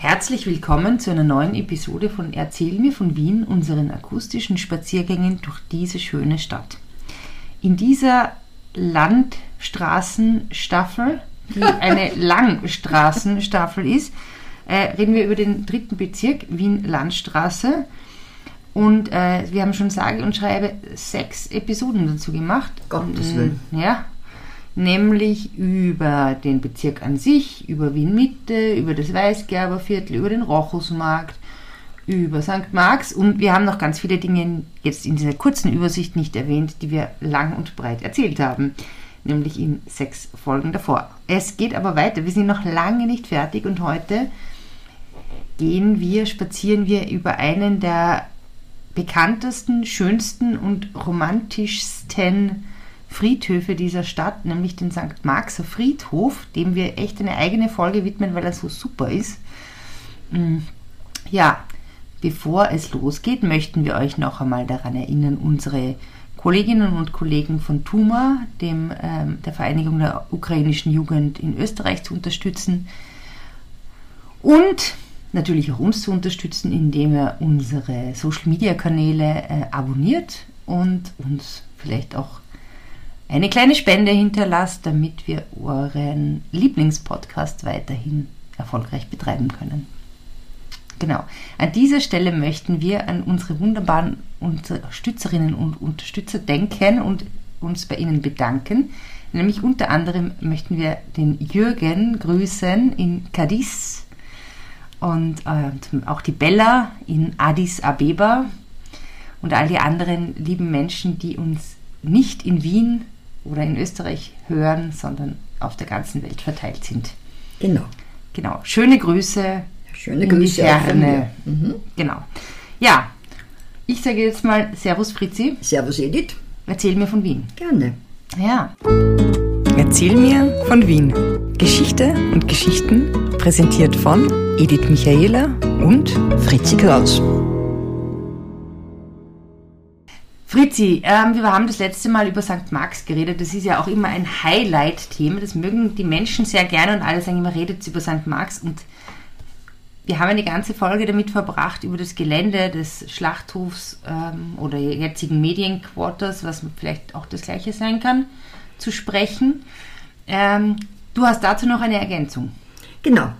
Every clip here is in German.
Herzlich willkommen zu einer neuen Episode von Erzähl mir von Wien, unseren akustischen Spaziergängen durch diese schöne Stadt. In dieser Landstraßenstaffel, die eine Langstraßenstaffel ist, äh, reden wir über den dritten Bezirk Wien-Landstraße. Und äh, wir haben schon sage und schreibe sechs Episoden dazu gemacht. Gottes Willen. Ja, nämlich über den Bezirk an sich, über Wien Mitte, über das Weißgerberviertel, über den Rochusmarkt, über St. Marx und wir haben noch ganz viele Dinge jetzt in dieser kurzen Übersicht nicht erwähnt, die wir lang und breit erzählt haben, nämlich in sechs Folgen davor. Es geht aber weiter, wir sind noch lange nicht fertig und heute gehen wir, spazieren wir über einen der bekanntesten, schönsten und romantischsten Friedhöfe dieser Stadt, nämlich den St. Marxer Friedhof, dem wir echt eine eigene Folge widmen, weil er so super ist. Mm, ja, bevor es losgeht, möchten wir euch noch einmal daran erinnern, unsere Kolleginnen und Kollegen von TUMA, dem, ähm, der Vereinigung der ukrainischen Jugend in Österreich, zu unterstützen und natürlich auch uns zu unterstützen, indem ihr unsere Social-Media-Kanäle äh, abonniert und uns vielleicht auch eine kleine Spende hinterlasst, damit wir euren Lieblingspodcast weiterhin erfolgreich betreiben können. Genau. An dieser Stelle möchten wir an unsere wunderbaren Unterstützerinnen und Unterstützer denken und uns bei ihnen bedanken. Nämlich unter anderem möchten wir den Jürgen grüßen in Cadiz und äh, auch die Bella in Addis Abeba und all die anderen lieben Menschen, die uns nicht in Wien oder in Österreich hören, sondern auf der ganzen Welt verteilt sind. Genau. Genau. Schöne Grüße. Schöne Grüße. Ferne. Mhm. Genau. Ja, ich sage jetzt mal Servus Fritzi. Servus Edith. Erzähl mir von Wien. Gerne. Ja. Erzähl mir von Wien. Geschichte und Geschichten präsentiert von Edith Michaela und Fritzi Kraus. Fritzi, ähm, wir haben das letzte Mal über St. Marx geredet. Das ist ja auch immer ein Highlight-Thema. Das mögen die Menschen sehr gerne und alle sagen immer, redet über St. Marx. Und wir haben eine ganze Folge damit verbracht, über das Gelände des Schlachthofs ähm, oder jetzigen Medienquarters, was vielleicht auch das gleiche sein kann, zu sprechen. Ähm, du hast dazu noch eine Ergänzung. Genau.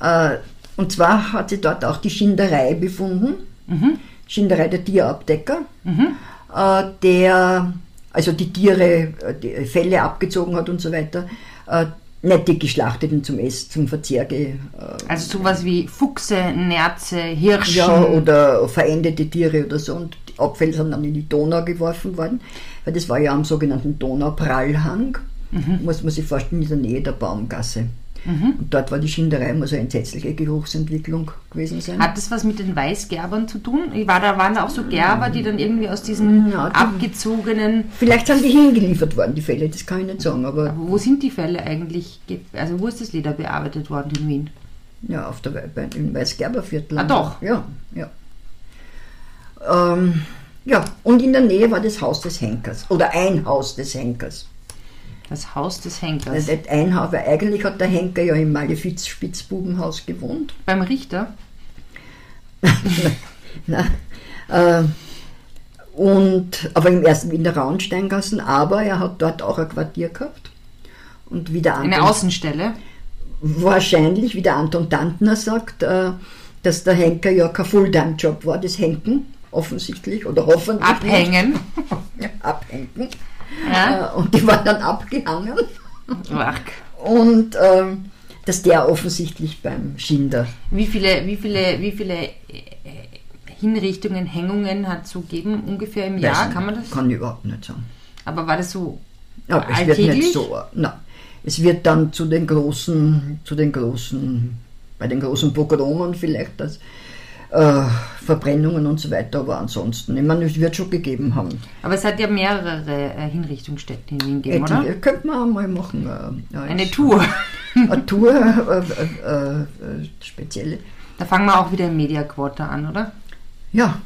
Äh, und zwar hat sie dort auch die Schinderei befunden. Mhm Schinderei der Tierabdecker, mhm. äh, der also die Tiere, äh, die Felle abgezogen hat und so weiter, äh, nicht die geschlachteten zum Essen, zum Verzehr. Äh, also sowas wie Fuchse, Nerze, Hirsche. Ja, oder verendete Tiere oder so. Und die Abfälle sind dann in die Donau geworfen worden, weil das war ja am sogenannten Donauprallhang. Mhm. Muss man sich vorstellen, in der Nähe der Baumgasse. Mhm. Und dort war die Schinderei muss eine entsetzliche Geruchsentwicklung gewesen sein. Hat das was mit den Weißgerbern zu tun? War da, waren da auch so Gerber, die dann irgendwie aus diesen ja, die, abgezogenen. Vielleicht sind die hingeliefert worden, die Fälle, das kann ich nicht sagen. Aber, aber wo sind die Fälle eigentlich? Also wo ist das Leder bearbeitet worden in Wien? Ja, auf der, im Weißgerberviertel. Ah, doch. Ja, ja. Ähm, ja, und in der Nähe war das Haus des Henkers oder ein Haus des Henkers. Das Haus des Henkers. Nicht ein Haus, weil eigentlich hat der Henker ja im Malefiz Spitzbubenhaus gewohnt. Beim Richter? Nein. Äh, und, aber im ersten in der Raunsteingassen, aber er hat dort auch ein Quartier gehabt. Und wie der Anton, Eine Außenstelle? Wahrscheinlich, wie der Anton Tantner sagt, äh, dass der Henker ja kein Fulltime-Job war, das Henken, offensichtlich, oder hoffentlich. Abhängen. Abhängen. Ja. Äh, und die waren dann abgehangen. Ach. Und ähm, dass der offensichtlich beim Schinder. Wie viele, wie viele, wie viele äh, Hinrichtungen, Hängungen hat es so gegeben ungefähr im Jahr? Kann man das? Kann ich überhaupt nicht sagen. Aber war das so ja, alltäglich? Es wird nicht so. Nein. Es wird dann zu den großen, zu den großen, bei den großen Pogromen vielleicht das äh, Verbrennungen und so weiter, aber ansonsten, ich meine, es wird schon gegeben haben. Aber es hat ja mehrere äh, Hinrichtungsstätten in Wien gegeben, oder? Die, könnte man mal machen. Äh, ja, Eine Tour. Eine Tour, äh, äh, äh, spezielle. Da fangen wir auch wieder im Media Quarter an, oder? Ja,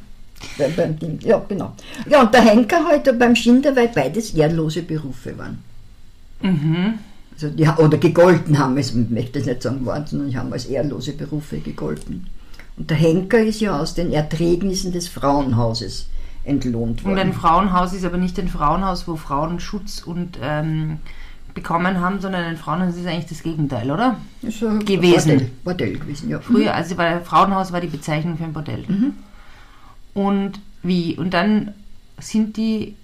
ja, genau. Ja, und der Henker heute beim Schinder, weil beides ehrlose Berufe waren. Mhm. Also die, oder gegolten haben, ich möchte es nicht sagen waren, sondern die haben als ehrlose Berufe gegolten. Und der Henker ist ja aus den Erträgnissen des Frauenhauses entlohnt worden. Und ein Frauenhaus ist aber nicht ein Frauenhaus, wo Frauen Schutz und ähm, bekommen haben, sondern ein Frauenhaus ist eigentlich das Gegenteil, oder? Ist ein gewesen. Bordell, Bordell gewesen, ja. Früher, also bei Frauenhaus war die Bezeichnung für ein Bordell. Mhm. Und wie? Und dann sind die,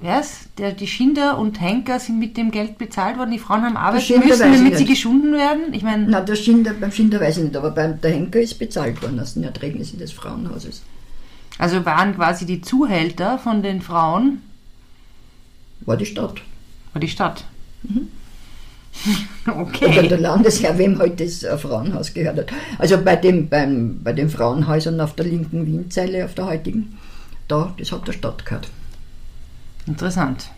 was? Der, die Schinder und Henker sind mit dem Geld bezahlt worden. Die Frauen haben arbeiten müssen, damit sie nicht. geschunden werden. Ich meine, Na, der Schinder, beim Schinder weiß ich nicht, aber beim, der Henker ist bezahlt worden aus den Erträgnissen des Frauenhauses. also waren quasi die Zuhälter von den Frauen, War die Stadt. war die Stadt. Mhm. Oder okay. der Landesherr, wem heute das äh, Frauenhaus gehört hat. Also bei, dem, beim, bei den Frauenhäusern auf der linken Wienzeile, auf der heutigen, da, das hat der Stadt gehört. Interessant.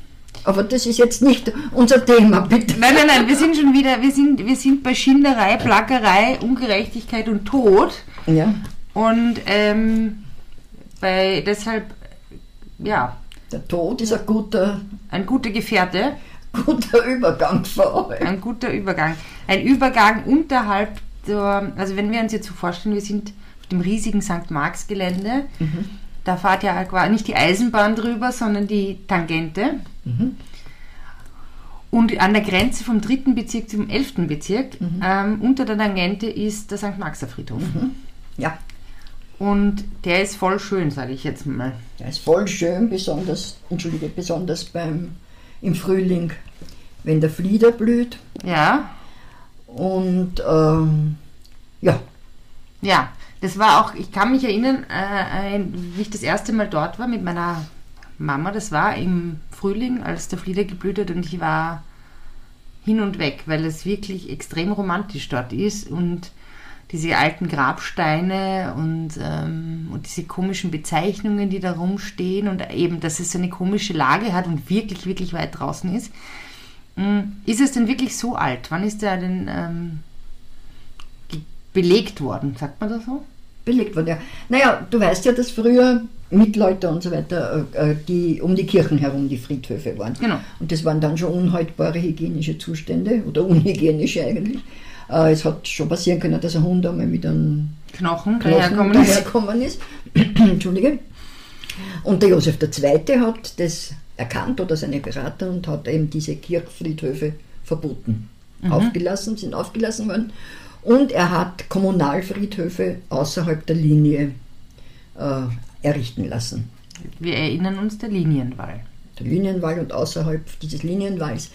Aber das ist jetzt nicht unser Thema, bitte. Nein, nein, nein, wir sind schon wieder, wir sind, wir sind bei Schinderei, Plackerei, Ungerechtigkeit und Tod. Ja, Und ähm, bei deshalb, ja, der Tod ist ein guter, ein guter Gefährte, guter Übergang für euch. ein guter Übergang. Ein Übergang unterhalb der, also wenn wir uns jetzt so vorstellen, wir sind auf dem riesigen St. Marx Gelände, da fährt ja quasi nicht die Eisenbahn drüber, sondern die Tangente. Mhm. Und an der Grenze vom dritten Bezirk zum elften Bezirk, ähm, unter der Tangente ist der St. Marxer Friedhof. Ja, Und der ist voll schön, sage ich jetzt mal. der ist voll schön, besonders, entschuldige, besonders beim, im Frühling, wenn der Flieder blüht. Ja, Und ähm, ja, ja. Das war auch, ich kann mich erinnern, äh, ein- wie ich das erste Mal dort war mit meiner Mama. Das war im Frühling, als der Flieder geblüht hat und ich war hin und weg, weil es wirklich extrem romantisch dort ist und diese alten Grabsteine und, ähm, und diese komischen Bezeichnungen, die da rumstehen und eben, dass es so eine komische Lage hat und wirklich, wirklich weit draußen ist. Mm, Ist es denn wirklich so alt? Wann ist der denn ähm, belegt worden? Sagt man das so? Belegt worden. Ja. Naja, du weißt ja, dass früher Mittelalter und so weiter äh, äh, die, um die Kirchen herum die Friedhöfe waren. Genau. Und das waren dann schon unhaltbare hygienische Zustände oder unhygienische eigentlich. Äh, es hat schon passieren können, dass ein Hund einmal mit einem Knochen, Knochen daherkommen ist. daherkommen ist. Entschuldige. Und der Josef II. hat das erkannt oder seine Berater und hat eben diese Kirchfriedhöfe verboten. Aufgelassen, sind aufgelassen worden. Und er hat Kommunalfriedhöfe außerhalb der Linie äh, errichten lassen. Wir erinnern uns der Linienwall. Der Linienwall und außerhalb dieses Linienwalls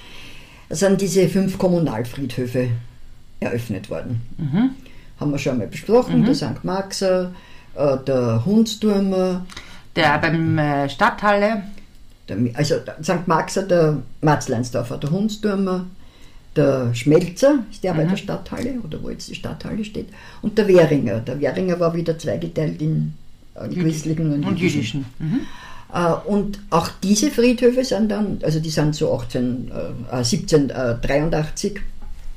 sind diese fünf Kommunalfriedhöfe eröffnet worden. Haben wir schon einmal besprochen, der St. Marxer, äh, der Hundsturmer, Der beim äh, Stadthalle, der, also St. Marxer, der Marzleinsdorfer, der Hundsturmer, der Schmelzer, ist der bei der Stadthalle oder wo jetzt die Stadthalle steht, und der Währinger. Der Währinger war wieder zweigeteilt in äh, christlichen und, und jüdischen. Mhm. Äh, Und auch diese Friedhöfe sind dann, also die sind so 18, äh, 1783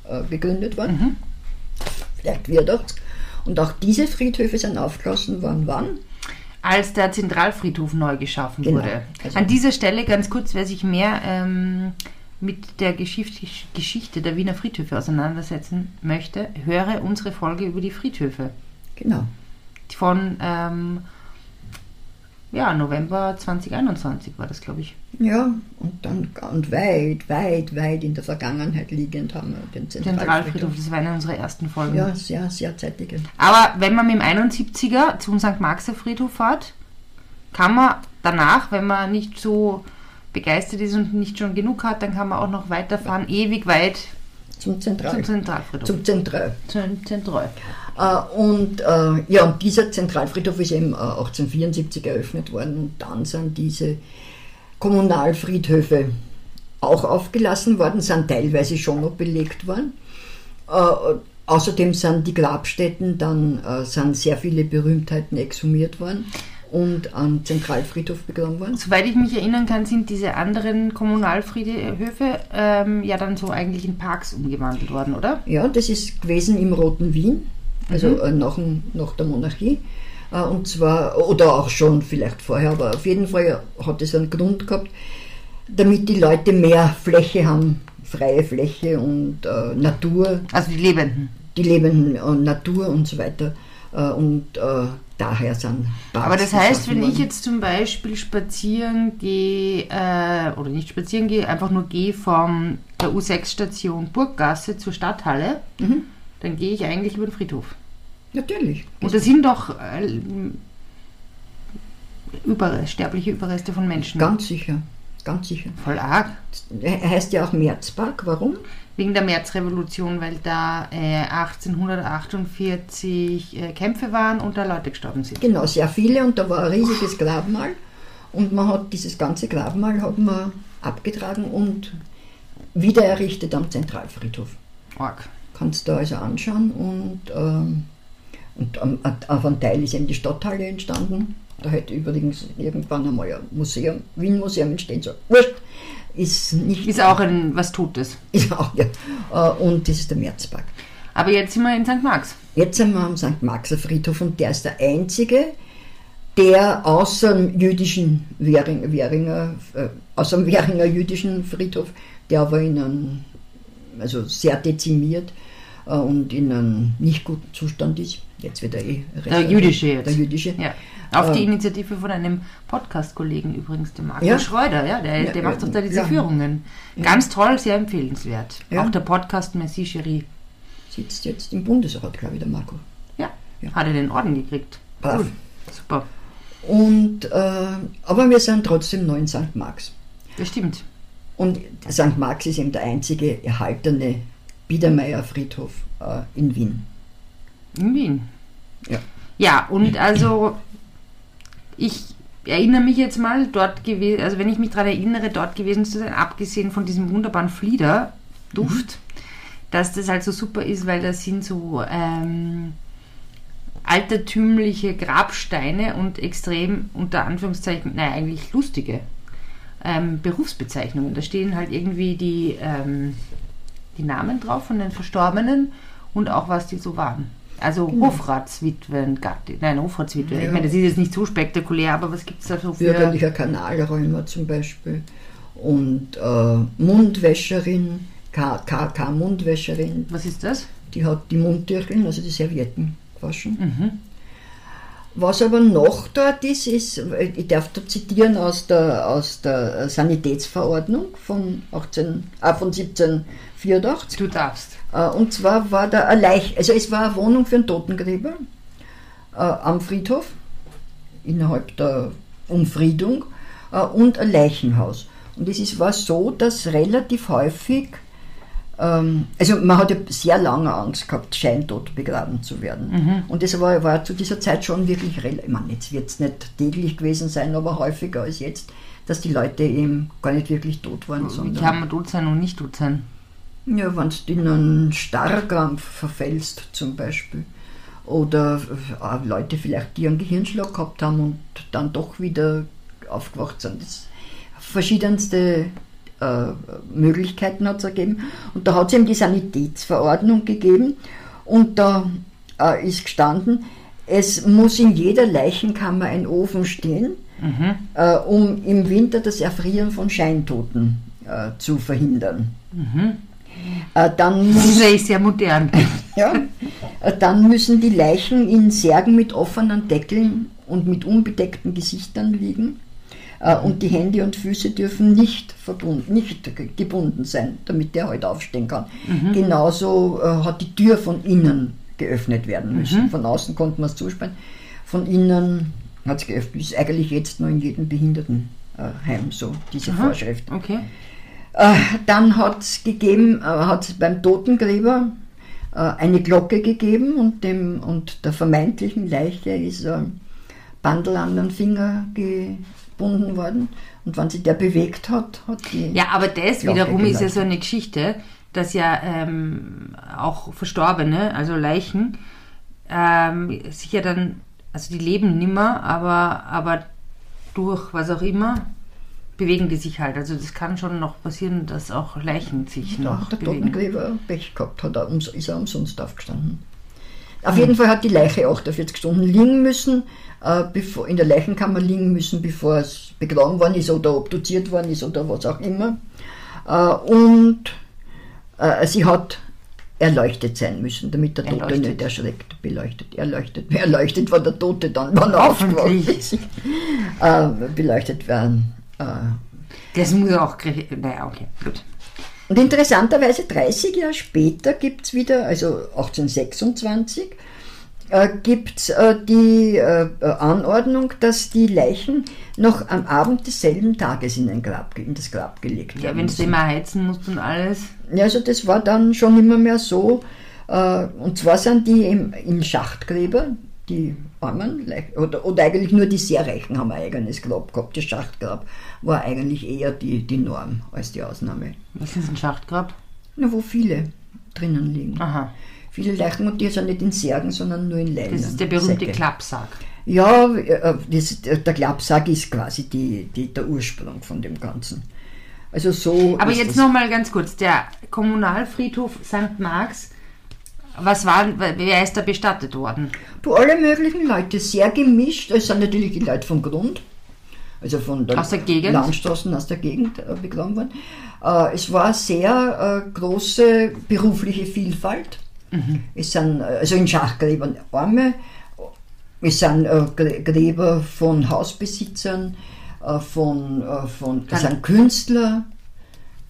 äh, gegründet worden, vielleicht wird auch. Und auch diese Friedhöfe sind aufgeschlossen worden, wann? Als der Zentralfriedhof neu geschaffen Genau. wurde. Also- An dieser Stelle ganz kurz, wer sich mehr ähm, mit der Geschichte, der Wiener Friedhöfe auseinandersetzen möchte, höre unsere Folge über die Friedhöfe. Genau. Von ähm, ja, November 2021 war das, glaube ich. Ja, und dann und weit, weit, weit in der Vergangenheit liegend haben wir den Zentralfriedhof, Zentralfriedhof. das war eine unserer ersten Folgen. Ja, sehr, sehr zeitige. Aber wenn man mit dem 71er zum St. Marxer Friedhof fährt, kann man danach, wenn man nicht so begeistert ist und nicht schon genug hat, dann kann man auch noch weiterfahren, ewig weit Zum Zentral. zum Zentralfriedhof. zum Zentral. Zum Zentral. Äh, und äh, ja, und dieser Zentralfriedhof ist eben äh, 1874 eröffnet worden und dann sind diese Kommunalfriedhöfe auch aufgelassen worden, sind teilweise schon noch belegt worden. Äh, außerdem sind die Grabstätten, dann äh, sind sehr viele Berühmtheiten exhumiert worden und am Zentralfriedhof begraben worden. Soweit ich mich erinnern kann, sind diese anderen Kommunalfriedhöfe ähm, ja dann so eigentlich in Parks umgewandelt worden, oder? Ja, das ist gewesen im Roten Wien, also äh, nach, dem- nach der Monarchie. Äh, Und zwar, oder auch schon vielleicht vorher, aber auf jeden Fall hat es einen Grund gehabt, damit die Leute mehr Fläche haben freie Fläche und äh, Natur. Also die Lebenden. Die Lebenden Natur und so weiter. Äh, und äh, daher sind Parks Aber das heißt, wenn ich jetzt zum Beispiel spazieren gehe, äh, oder nicht spazieren gehe, einfach nur gehe von der U6-Station Burggasse zur Stadthalle, mhm. dann gehe ich eigentlich über den Friedhof. Natürlich. Und da sind doch äh, Überreste, sterbliche Überreste von Menschen. Ganz sicher, ganz sicher. Voll arg. Er heißt ja auch Märzpark, warum? Wegen der Märzrevolution, weil da äh, 1848 äh, Kämpfe waren und da Leute gestorben sind. Genau, sehr viele und da war ein riesiges Grabmal und man hat dieses ganze Grabmal hat man abgetragen und wieder errichtet am Zentralfriedhof. Arg. Kannst du also anschauen und, ähm, und auf einem Teil ist eben die Stadthalle entstanden da hätte übrigens irgendwann einmal ein Museum, Wien-Museum entstehen sollen. Wurscht. Ist nicht. Ist auch ein was Totes. Ist auch, ja. Äh, und das ist der Märzpark. Aber jetzt sind wir in St. Marx. Jetzt sind wir am St. Marxer Friedhof und der ist der einzige, der außer dem jüdischen Währing, Währinger, äh, außer dem Währinger jüdischen Friedhof, der aber in einem, also sehr dezimiert äh, und in einem nicht guten Zustand ist. Jetzt wird er eh Der jüdische jetzt. Der jüdische. Ja. Auf äh, die Initiative von einem Podcast-Kollegen übrigens, dem Marco ja? Schreuder, ja, der, ja, der macht doch da diese. Führungen. Ganz toll, sehr empfehlenswert. Auch der Podcast Messi Cherie. Sitzt jetzt im Bundesrat, glaube ich, der Marco. Ja, hat er den Orden gekriegt. Cool. Super. Und, äh, aber wir sind trotzdem neu in St. Marx. Das stimmt. Und St. Marx ist eben der einzige erhaltene Biedermeier-Friedhof äh, in Wien. In Wien. Ja. Ja, und also ich erinnere mich jetzt mal, dort gewesen, also wenn ich mich daran erinnere, dort gewesen zu sein, abgesehen von diesem wunderbaren Fliederduft, mhm. dass das halt so super ist, weil das sind so ähm, altertümliche Grabsteine und extrem unter Anführungszeichen, naja, eigentlich lustige ähm, Berufsbezeichnungen. Da stehen halt irgendwie die, ähm, die Namen drauf von den Verstorbenen und auch was die so waren. Also genau. Hofratswitwen, Gattin, nein, Hofratswitwe. Ja. Ich meine, das ist jetzt nicht so spektakulär, aber was gibt es da so für... Bürgerlicher Kanalräumer zum Beispiel und äh, Mundwäscherin, KK-Mundwäscherin. Was ist das? Die hat die Mundtücheln, also die Servietten gewaschen. Mhm. Was aber noch dort ist, ist, ich darf da zitieren aus der, aus der Sanitätsverordnung von, 18, äh, von 1784. Du darfst. Äh, und zwar war da eine Leich, also es war eine Wohnung für einen Totengräber äh, am Friedhof, innerhalb der Umfriedung, äh, und ein Leichenhaus. Und es ist, war so, dass relativ häufig ähm, also man hat ja sehr lange Angst gehabt, scheintot begraben zu werden. Mhm. Und das war, war zu dieser Zeit schon wirklich relativ, ich meine, jetzt wird es nicht täglich gewesen sein, aber häufiger als jetzt, dass die Leute eben gar nicht wirklich tot waren. Wie kann man tot sein und nicht tot sein? Ja, wenn du in einen Starrkrampf verfällst zum Beispiel. Oder äh, Leute vielleicht, die einen Gehirnschlag gehabt haben und dann doch wieder aufgewacht sind. Das verschiedenste äh, Möglichkeiten hat es ergeben. Und da hat es eben die Sanitätsverordnung gegeben und da äh, ist gestanden, es muss in jeder Leichenkammer ein Ofen stehen, mhm. äh, um im Winter das Erfrieren von Scheintoten äh, zu verhindern. Mhm. Äh, dann das ist sehr modern. ja, äh, dann müssen die Leichen in Särgen mit offenen Deckeln und mit unbedeckten Gesichtern liegen. Äh, und die Hände und Füße dürfen nicht verbunden, nicht gebunden sein, damit der halt aufstehen kann. Mhm. Genauso hat die Tür von innen geöffnet werden müssen. Mhm. Von außen konnte man es zusperren. Von innen hat es geöffnet. Ist eigentlich jetzt nur in jedem Behindertenheim so, diese Aha. Vorschrift. Okay. Äh, dann hat es gegeben, hat beim Totengräber eine Glocke gegeben und, dem, und der vermeintlichen Leiche ist ein Bandel an den Finger ge, gebunden worden. Und wenn sich der bewegt hat, hat die. Ja, aber das wiederum ist ja so eine Geschichte, dass ja ähm, auch Verstorbene, also Leichen, ähm, sich ja dann, also die leben nimmer, aber, aber durch was auch immer bewegen die sich halt. Also das kann schon noch passieren, dass auch Leichen sich ja, noch der bewegen. Der Totengräber Pech gehabt, hat er, ist er umsonst aufgestanden. Auf jeden Fall hat die Leiche 48 Stunden liegen müssen, äh, bevor, in der Leichenkammer liegen müssen, bevor es begraben worden ist oder obduziert worden ist oder was auch immer. Äh, und Äh, sie hat erleuchtet sein müssen, damit der Tote Erleuchtet. nicht erschreckt. Beleuchtet, erleuchtet. Erleuchtet war der Tote dann, wann er aufgewacht ist. Äh, beleuchtet werden. Äh, Das muss auch. Naja, okay, gut. Und interessanterweise 30 Jahre später gibt es wieder, also 1826, äh, gibt es äh, die äh, äh, Anordnung, dass die Leichen noch am Abend desselben Tages in, ein Grab, in das Grab gelegt Ja, werden. wenn du immer heizen musst und alles. Ja, also das war dann schon immer mehr so. Äh, und zwar sind die im, in Schachtgräber, die Armen, oder, oder eigentlich nur die sehr Reichen haben ein eigenes Grab gehabt. Das Schachtgrab war eigentlich eher die, die Norm als die Ausnahme. Was ist ein Schachtgrab? Na, wo viele drinnen liegen. Aha. Viele Leichen und die sind nicht in Särgen, sondern nur in Leinen. Das ist der berühmte Säcke. Klappsack. Ja, äh, das, der Klappsack ist quasi die, die, der Ursprung von dem Ganzen. Also so. Aber jetzt nochmal ganz kurz. Der Kommunalfriedhof St. Marx, was war, wer ist da bestattet worden? Du, alle möglichen Leute, sehr gemischt. Es sind natürlich die Leute vom Grund, also von der, Aus der Gegend? Landstraßen aus der Gegend äh, begraben worden. Äh, es war sehr äh, große berufliche Vielfalt. Mhm. Es sind also in Schachgräbern Arme, es sind Grä- Gräber von Hausbesitzern, von, von es Kann- sind Künstler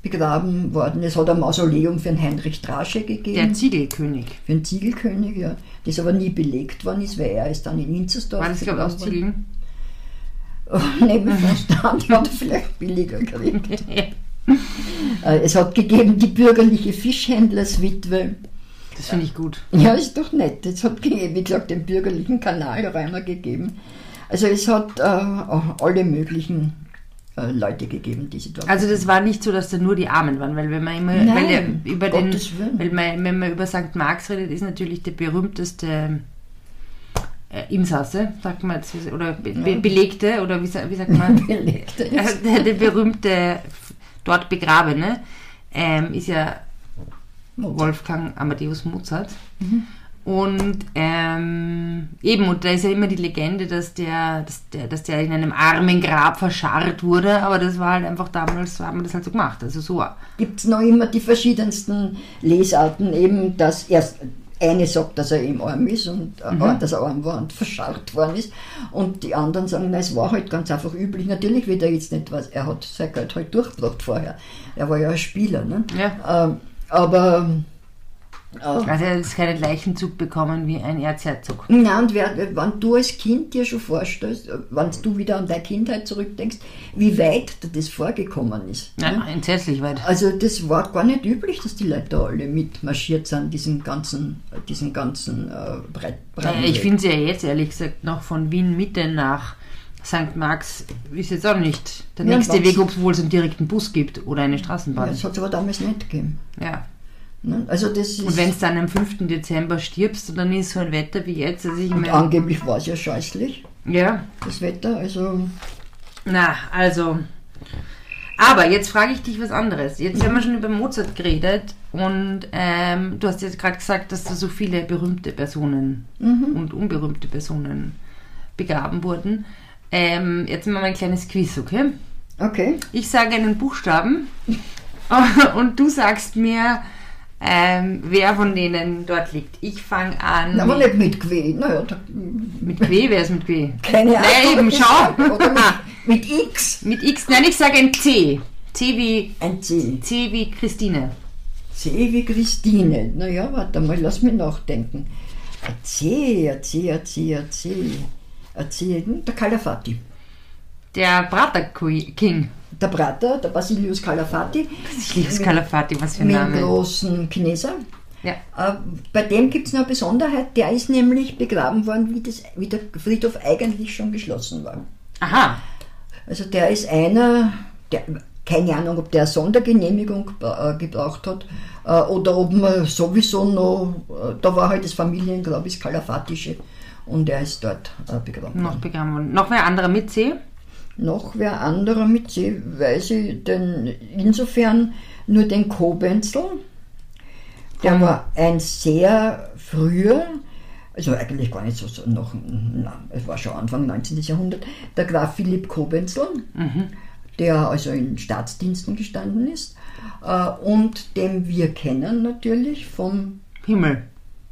begraben worden. Es hat ein Mausoleum für einen Heinrich Drasche gegeben Der Ziegelkönig. für einen Ziegelkönig, ja, das aber nie belegt worden ist, weil er ist dann in Inzersdorf War das, glaube ich, aus Ziegeln? Neben dem Stand hat er vielleicht billiger gekriegt. Äh, Es hat gegeben die bürgerliche Fischhändlerswitwe. Das finde ich gut. Ja, ist doch nett. Es hat, wie gesagt, den bürgerlichen Kanalräumer gegeben. Also es hat äh, alle möglichen Leute gegeben, die sie dort Also das war nicht so, dass da nur die Armen waren, weil wenn man immer Nein, über den, weil man, wenn man über St. Marx redet, ist natürlich der berühmteste äh, Insasse, sagt man jetzt, oder be be Belegte, oder wie, wie sagt man? belegte Äh, der, der berühmte dort Begrabene ähm, ist ja Wolfgang Amadeus Mozart. Und ähm, eben, und da ist ja immer die Legende, dass der, dass, der, dass der in einem armen Grab verscharrt wurde, aber das war halt einfach damals, so hat man das halt so gemacht. Also so. gibt es noch immer die verschiedensten Lesarten, eben, dass erst eine sagt, dass er eben arm ist und äh, Mhm. dass er arm war und verscharrt worden ist. Und die anderen sagen, na, es war halt ganz einfach üblich. Natürlich wird er jetzt nicht was, er hat sein Geld halt durchgebracht vorher. Er war ja ein Spieler. Ne? Ja. Ähm, aber äh, Also er hat jetzt keinen Leichenzug bekommen wie ein Erzherzog. na, und wer, wenn du als Kind dir schon vorstellst, wenn du wieder an deine Kindheit zurückdenkst, wie weit das vorgekommen ist. Ja, ne? entsetzlich weit. Also das war gar nicht üblich, dass die Leute da alle mitmarschiert sind, diesen ganzen, diesen ganzen äh, Breit, Äh, Ich finde es ja jetzt ehrlich gesagt noch von Wien Mitte nach St. Marx ist jetzt auch nicht der Ja, nächste Weg, obwohl es einen direkten Bus gibt oder eine ja, Straßenbahn. das hat es aber damals nicht gegeben. Ja. Ne? Also das ist, Und wenn du dann am 5. Dezember stirbst und dann ist so ein Wetter wie jetzt, also ich und meine, angeblich war es ja scheußlich, ja, das Wetter. Also na, also. Aber jetzt frage ich dich was anderes. Jetzt haben wir schon über Mozart geredet und ähm, du hast jetzt gerade gesagt, dass da so viele berühmte Personen und unberühmte Personen begraben wurden. Ähm, jetzt machen wir ein kleines Quiz, okay? okay. Ich sage einen Buchstaben und du sagst mir, ähm, wer von denen dort liegt. Ich fange an Na, aber nicht mit Quä. Naja, mit Q. Wer ist mit Q? keine Ahnung. Na eben, schau. mit, mit X. Mit X, nein, ich sage ein C. C wie, Ein C. C wie Christine. C wie Christine. Naja, warte mal, lass mich nachdenken. Ein C, ein C, ein C, ein C. Ein C, hm, der Calafati. Der Prater King. Der Prater, der Basilius Calafati. Ich liebe Scalafati, was für ein mit dem Name. großen Chineser. Ja. Äh, bei dem gibt es noch eine Besonderheit, der ist nämlich begraben worden, wie, das, wie der Friedhof eigentlich schon geschlossen war. Aha. Also der ist einer, der, keine Ahnung, ob der Sondergenehmigung äh, gebraucht hat äh, oder ob man sowieso noch, äh, da war halt das Familiengrab, das Kalafatische und er ist dort äh, begraben Noch worden. begraben worden. Noch wer anderer mit C? Noch wer anderer mit sie, weiß ich denn insofern nur den Kobenzel. Der Mhm. war ein sehr früher, also eigentlich gar nicht so, so noch, na, es war schon Anfang 19. Jahrhundert, der Graf Philipp Kobenzel. der also in Staatsdiensten gestanden ist äh, und den wir kennen natürlich vom Himmel.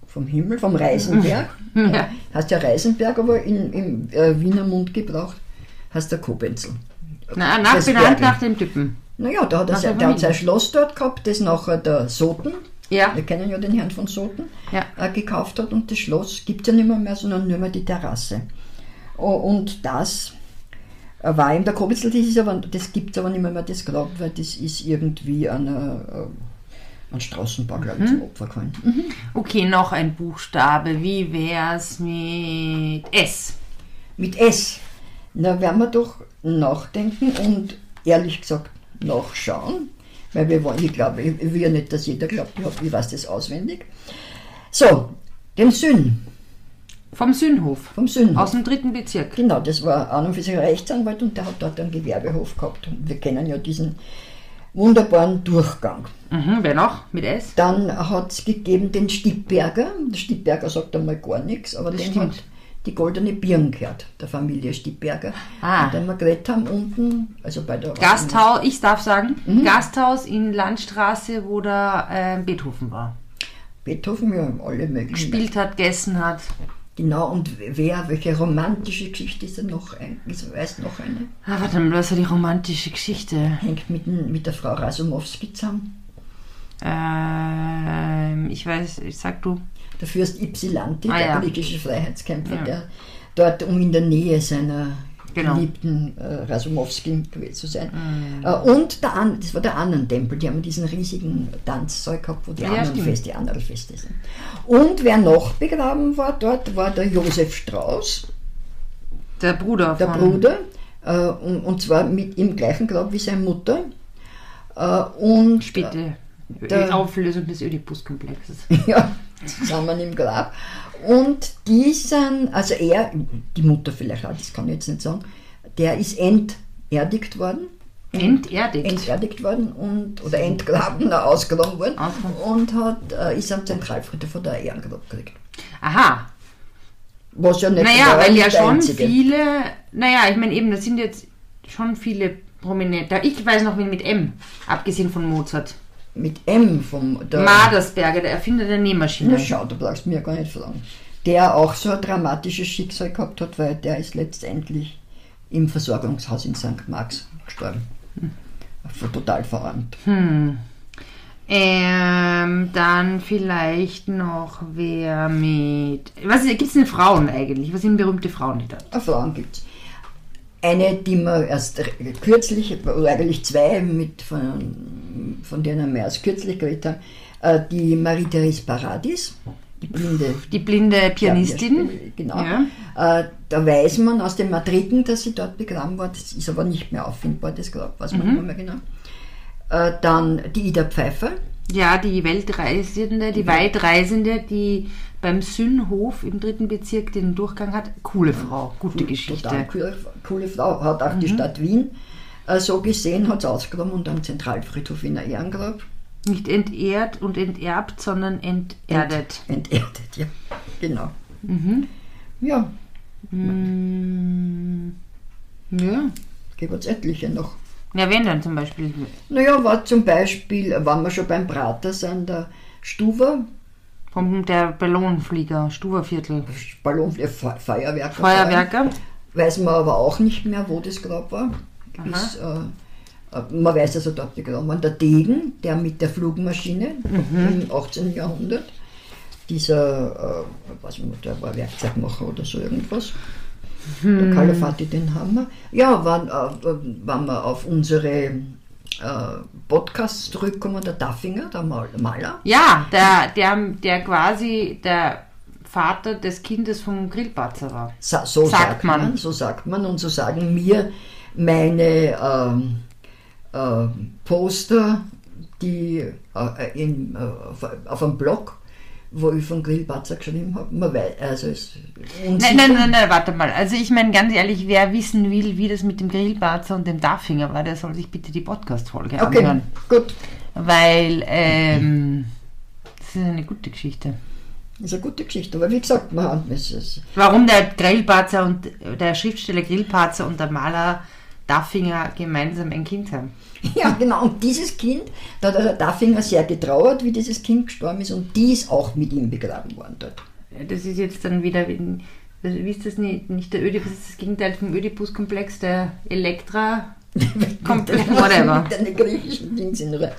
Vom Himmel, vom Reisenberg. Ja. Heißt ja Reisenberg, aber in, im äh, Wiener Mundgebrauch heißt der Kobenzel. Na, nach benannt nach dem Typen. Naja, da hat er, sein, der hat sein. Schloss dort gehabt, das nachher der Soten, Ja. wir kennen ja den Herrn von Soten, Ja. äh, gekauft hat und das Schloss gibt es ja nicht mehr, mehr, sondern nur mehr die Terrasse. O- Und das äh, war ihm der Kobitzel, das, aber, das gibt es aber nicht mehr, mehr das glaubt, weil das ist irgendwie einer, äh, ein Straßenbau, glaube ich, zum Opfer gefallen. Mhm. Okay, noch ein Buchstabe. Wie wär's mit S? Mit S. Da werden wir doch nachdenken und ehrlich gesagt nachschauen, weil wir wollen, ich glaube, ich will ja nicht, dass jeder glaubt, ich, hab, ich weiß das auswendig. So, den Sünn, Vom Sühnhof. vom Sünn. Aus dem dritten Bezirk. Genau, das war an und für sich ein Rechtsanwalt und der hat dort einen Gewerbehof gehabt. Und wir kennen ja diesen wunderbaren Durchgang. Mhm, wer noch? Mit S? Dann hat es gegeben den Stippberger. Der Stippberger sagt einmal gar nichts, aber Das dem stimmt. hat die goldene Birn gehört, der Familie Stippberger. Ah. Und wir geredet haben unten, also bei der Gasthaus, ich darf sagen, Mhm. Gasthaus in Landstraße, wo da äh, Beethoven war. Beethoven, ja, alle möglichen. Gespielt hat, gegessen hat. Genau, und wer, welche romantische Geschichte ist denn noch ein, ist, weiß noch eine? Ah, warte mal, was war die romantische Geschichte? Hängt mit, mit der Frau Rasumowski zusammen. Ähm, ich weiß, ich sag du. Der Fürst Ypsilanti, Ah, der ja. politische Freiheitskämpfer, Ja. der dort, um in der Nähe seiner Genau. geliebten äh, Rasumowski gewesen zu sein. Mhm. Äh, und der An das war der Annentempel, die haben diesen riesigen Tanzsaal gehabt, wo die Ja, anderen stimmt. Feste, die anderen Feste sind. Und wer noch begraben war dort, war der Josef Strauß, Der Bruder der. Bruder, äh, und, und zwar mit im gleichen Grab wie seine Mutter. Äh, und Bitte. Der- Auflösung des Oedipus-Komplexes. ja, zusammen im Grab. Und die sind, also er, die Mutter vielleicht auch, das kann ich jetzt nicht sagen, der ist enterdigt worden. Enterdigt. Enterdigt worden und, oder entgraben, ausgraben worden Ausgraben. und hat, äh, ist am Zentralfriedhof von der Ehrengrab gekriegt. Aha. Was ja nicht Naja, weil ja schon einzige. viele. Naja, ich meine eben, das sind jetzt schon viele Prominente. Ich weiß noch wen mit M, abgesehen von Mozart. Mit M vom der, Madersberger, der Erfinder der Nähmaschine. Na schau, du brauchst mir gar nicht fragen. Der auch so ein dramatisches Schicksal gehabt hat, weil der ist letztendlich im Versorgungshaus in St. Marx gestorben. Ver- Total verarmt. Hm. Ähm, dann vielleicht noch wer mit. Was gibt es denn Frauen eigentlich? Was sind berühmte Frauen, die da? Frauen gibt es. Eine, die wir erst kürzlich, oder eigentlich zwei, mit von, von denen wir erst kürzlich geredet haben, äh, die Marie-Therese Paradis, die blinde Die blinde Pianistin. Klavierspiel- Genau. Ja. Äh, da weiß man aus den Matriken, dass sie dort begraben war. Das ist aber nicht mehr auffindbar, das Grab, weiß man Mhm. nicht mehr genau. Äh, dann die Ida Pfeiffer. Ja, die Weltreisende, die Weitreisende, die beim Sünnhof im dritten Bezirk den Durchgang hat. Coole Frau, gute Geschichte. Total coole, Frau. Hat auch die Mhm. Stadt Wien äh, so gesehen, hat es ausgegraben und am Zentralfriedhof in der Ehrengrab Nicht entehrt und enterbt, sondern enterdet. enterdet. Ja, genau. Mhm. Ja, Mm, ja. gibt es etliche noch. Ja, wen denn zum Beispiel? Naja, war zum Beispiel, wenn wir schon beim Prater sind, der Stuwer, Vom der Ballonflieger, Stuberviertel. Ballon, Fe- Feuerwerker. Feuerwerker. Weiß man aber auch nicht mehr, wo das Grab war. Ist, äh, äh, man weiß also dort begraben war. Der Degen, der mit der Flugmaschine Mhm. im 18. Jahrhundert, dieser, äh, was man, der war Werkzeugmacher oder so irgendwas. Hm. Der Kalafati, den haben wir. Ja, wenn, äh, wenn wir auf unsere Podcasts zurückkommen, der Daffinger, der Mal- Maler. Ja, der, der, der quasi der Vater des Kindes vom Grillparzer war. Sa so Sagt sagt, man. man. So sagt man und so sagen mir meine ähm, äh, Poster, die äh, in, äh, auf, auf einem Blog, wo ich von Grillbatzer geschrieben habe. Man weiß, also es Nein, nein, nein, nein, warte mal. Also ich meine ganz ehrlich, wer wissen will, wie das mit dem Grillparzer und dem Daffinger war, der soll sich bitte die Podcast-Folge Okay, anhören. gut. Weil ähm, das ist eine gute Geschichte. Das ist eine gute Geschichte. Aber wie gesagt, man, es ist, Warum der Grillparzer und der Schriftsteller Grillparzer und der Maler Daffinger gemeinsam ein Kind haben. Ja, genau. Und dieses Kind, da hat der Daffinger sehr getrauert, wie dieses Kind gestorben ist, und die ist auch mit ihm begraben worden dort. Das ist jetzt dann wieder, wie ist das nicht, nicht der Ödipus, das ist das Gegenteil vom Ödipus-Komplex, der Elektra. Kommt whatever. Mit einer griechischen Dings in äh,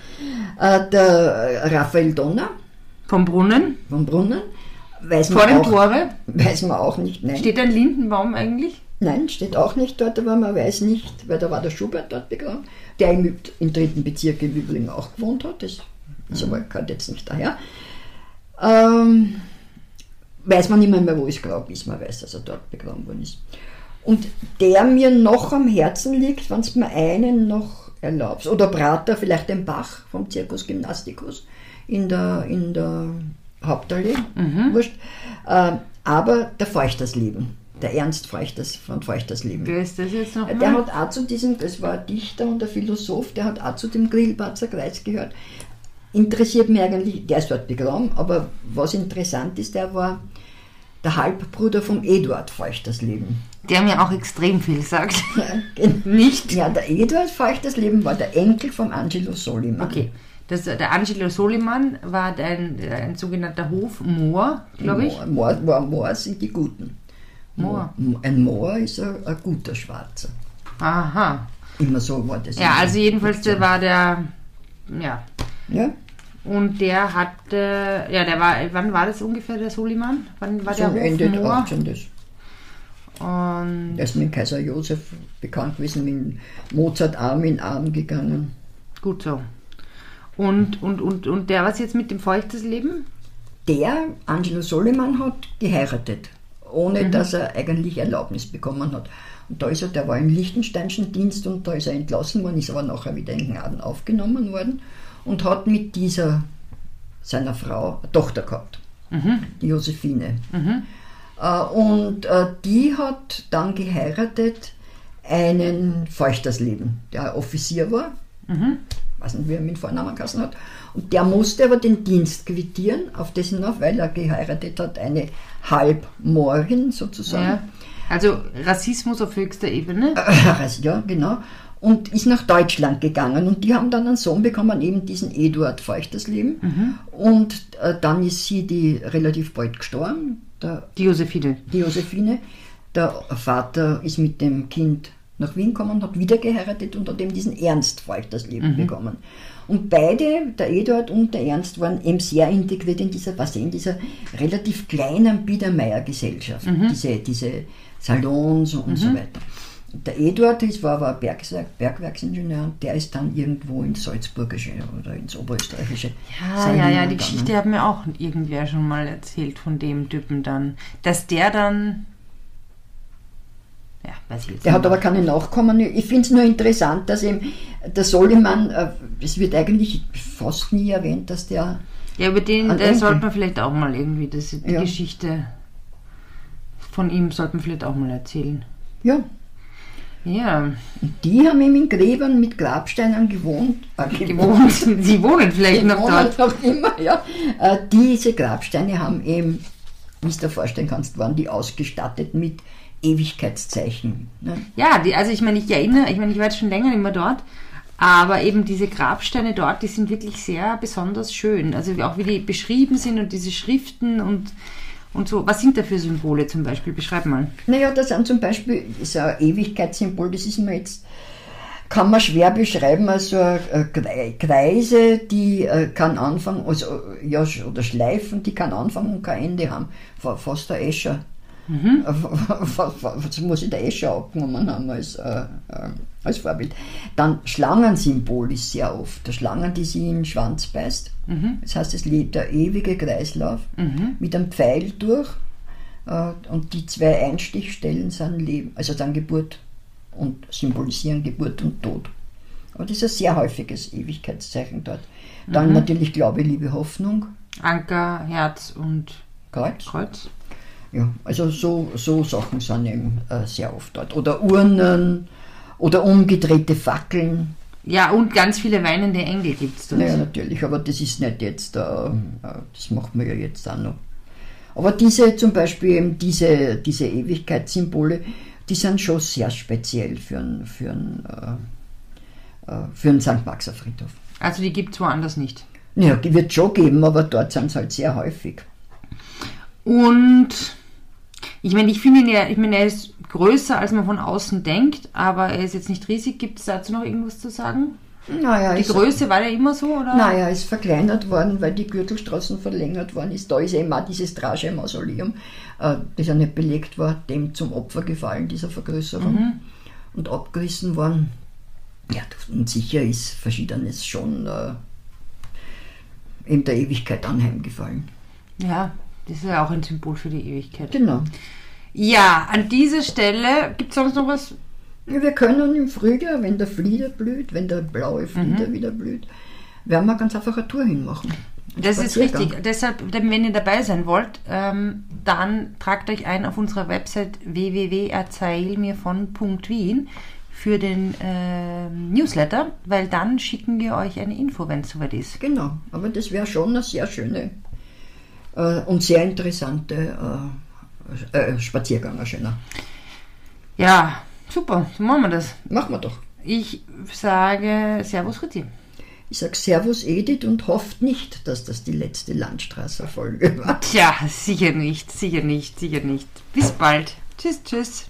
Der Raphael Donner. Vom Brunnen. Vom Brunnen. Weiß Vor dem Tore. Weiß man auch nicht. Nein. Steht ein Lindenbaum eigentlich? Nein, steht auch nicht dort, aber man weiß nicht, weil da war der Schubert dort begraben, der im, im dritten Bezirk in Übling auch gewohnt hat. Das ist aber gerade jetzt nicht daher. Ähm, weiß man nicht mehr, wo es glaube ist. Man weiß, dass er dort begraben worden ist. Und der mir noch am Herzen liegt, wenn es mir einen noch erlaubt, oder Prater, vielleicht den Bach vom Circus Gymnasticus in der, in der Hauptallee, mhm. wurscht. Äh, aber der Feuchtersleben der Ernst Feuchters von Feuchtersleben. Wer ist das jetzt noch? Mal? Der hat auch zu diesem, das war ein Dichter und ein Philosoph, der hat auch zu dem Grillbatzer Kreis gehört. Interessiert mich eigentlich, der ist dort begraben, aber was interessant ist, der war der Halbbruder von Eduard Feuchtersleben. Der mir auch extrem viel sagt. Ja, Nicht? Ja, der Eduard Feuchtersleben war der Enkel von Angelo Soliman. Okay. Das, der Angelo Soliman war ein, ein sogenannter Hofmoor, glaube ich. Moor, Moor, Moor sind die Guten. Moor. Ein Moor ist ein, ein guter Schwarzer. Aha. Immer so war das. Ja, also jedenfalls der war der, ja. Ja. Und der hatte, ja, der war, wann war das ungefähr, der Soliman? Wann war so der Ende des 18. Und er ist mit Kaiser Josef bekannt gewesen, mit Mozart Arm in Arm gegangen. Gut so. Und, und, und, und der was jetzt mit dem feuchtes Leben? Der, Angelo Soliman, hat geheiratet ohne mhm. dass er eigentlich Erlaubnis bekommen hat. Und da ist er, der war im Liechtensteinischen Dienst und da ist er entlassen worden, ist aber nachher wieder in Gnaden aufgenommen worden und hat mit dieser, seiner Frau, eine Tochter gehabt, mhm. die Josephine. Mhm. Äh, und äh, die hat dann geheiratet einen Feuchtersleben, der Offizier war. Weiß nicht, wie er mit Vornamen geheißen hat. Und der musste aber den Dienst quittieren, auf dessen auf, weil er geheiratet hat, eine Halbmorin sozusagen. Ja. Also Rassismus auf höchster Ebene? Ja, genau. Und ist nach Deutschland gegangen und die haben dann einen Sohn bekommen, eben diesen Eduard Feuchtersleben. Mhm. Und äh, dann ist sie die relativ bald gestorben. Der, die Josephine. Die Josephine. Der Vater ist mit dem Kind nach Wien gekommen, hat wieder geheiratet und hat eben diesen Ernst Feuchtersleben mhm. bekommen. Und beide, der Eduard und der Ernst, waren eben sehr integriert in dieser, was in dieser relativ kleinen Biedermeier-Gesellschaft, mhm. diese, diese Salons und mhm. so weiter. Der Eduard ist, war, war Bergwerk, Bergwerksingenieur und der ist dann irgendwo ins Salzburgische oder ins Oberösterreichische. Ja, ja, ja, die Geschichte hat mir auch irgendwer schon mal erzählt von dem Typen dann. Dass der dann ja, weiß ich jetzt der hat aber keine Nachkommen. Ich finde es nur interessant, dass eben der Soliman, äh, es wird eigentlich fast nie erwähnt, dass der. Ja, über den der sollte man vielleicht auch mal irgendwie, das, die ja. Geschichte von ihm sollte man vielleicht auch mal erzählen. Ja. Ja. Die haben eben in Gräbern mit Grabsteinen gewohnt. Äh, gewohnt. Sie wohnen vielleicht noch dort. noch immer, ja. Äh, diese Grabsteine haben eben, wie du dir vorstellen kannst, waren die ausgestattet mit Ewigkeitszeichen. Ne? Ja, die, also ich meine, ich erinnere, ich meine, ich war jetzt schon länger nicht mehr dort, aber eben diese Grabsteine dort, die sind wirklich sehr besonders schön. Also auch wie die beschrieben sind und diese Schriften und, und so. Was sind da für Symbole zum Beispiel? Beschreib mal. Naja, das sind zum Beispiel ist ein Ewigkeitssymbol, das ist mir jetzt kann man schwer beschreiben als so Kreise, die äh, keinen Anfang, also ja, oder Schleifen, die keinen Anfang und kein Ende haben. Fast ein Escher. Mhm. Das muss ich da eh schon abgenommen haben als, äh, äh, als Vorbild. Dann Schlangensymbol ist sehr oft. Der Schlangen, die sie in den Schwanz beißt. Mhm. Das heißt, es lebt der ewige Kreislauf mhm. mit einem Pfeil durch. Äh, und die zwei Einstichstellen sind Leben, also dann Geburt und symbolisieren Geburt und Tod. Aber das ist ein sehr häufiges Ewigkeitszeichen dort. Dann mhm. natürlich Glaube, Liebe, Hoffnung. Anker, Herz und Kreuz. Kreuz. Ja, also so, so Sachen sind eben äh, sehr oft dort. Oder Urnen oder umgedrehte Fackeln. Ja, und ganz viele weinende Engel gibt es dort. Ja, natürlich, aber das ist nicht jetzt, äh, äh, das macht man ja jetzt auch noch. Aber diese zum Beispiel eben diese, diese Ewigkeitssymbole, die sind schon sehr speziell für einen, für einen, äh, äh, für einen St. Maxer Friedhof. Also die gibt es woanders nicht. Ja, die wird es schon geben, aber dort sind sie halt sehr häufig. Und ich meine, ich finde ihn ja, ich meine, er ist größer, als man von außen denkt, aber er ist jetzt nicht riesig. Gibt es dazu noch irgendwas zu sagen? Naja, Die Größe war ja immer so, oder? naja, ist verkleinert worden, weil die Gürtelstraßen verlängert worden ist. Da ist eben auch dieses Drage-Mausoleum, äh, das ja nicht belegt war, dem zum Opfer gefallen, dieser Vergrößerung. Und abgerissen worden. Ja, und sicher ist Verschiedenes schon äh, in der Ewigkeit anheimgefallen. Ja, das ist ja auch ein Symbol für die Ewigkeit. Genau. Ja, an dieser Stelle gibt es sonst noch was? Wir können im Frühjahr, wenn der Flieder blüht, wenn der blaue Flieder wieder blüht, werden wir ganz einfach eine Tour hinmachen. Das ist richtig. Deshalb, wenn ihr dabei sein wollt, ähm, dann tragt euch ein auf unserer Website www.erzählmirvon.wien für den ähm, Newsletter, weil dann schicken wir euch eine Info, wenn es soweit ist. Genau, aber das wäre schon eine sehr schöne äh, und sehr interessante äh, äh, Spaziergang, ein schöner. Ja, super, so machen wir das. Machen wir doch. Ich sage Servus Fritzi. Ich sage Servus Edith und hofft nicht, dass das die letzte Landstraßer-Folge war. Tja, sicher nicht, sicher nicht, sicher nicht. Bis bald. Tschüss, tschüss.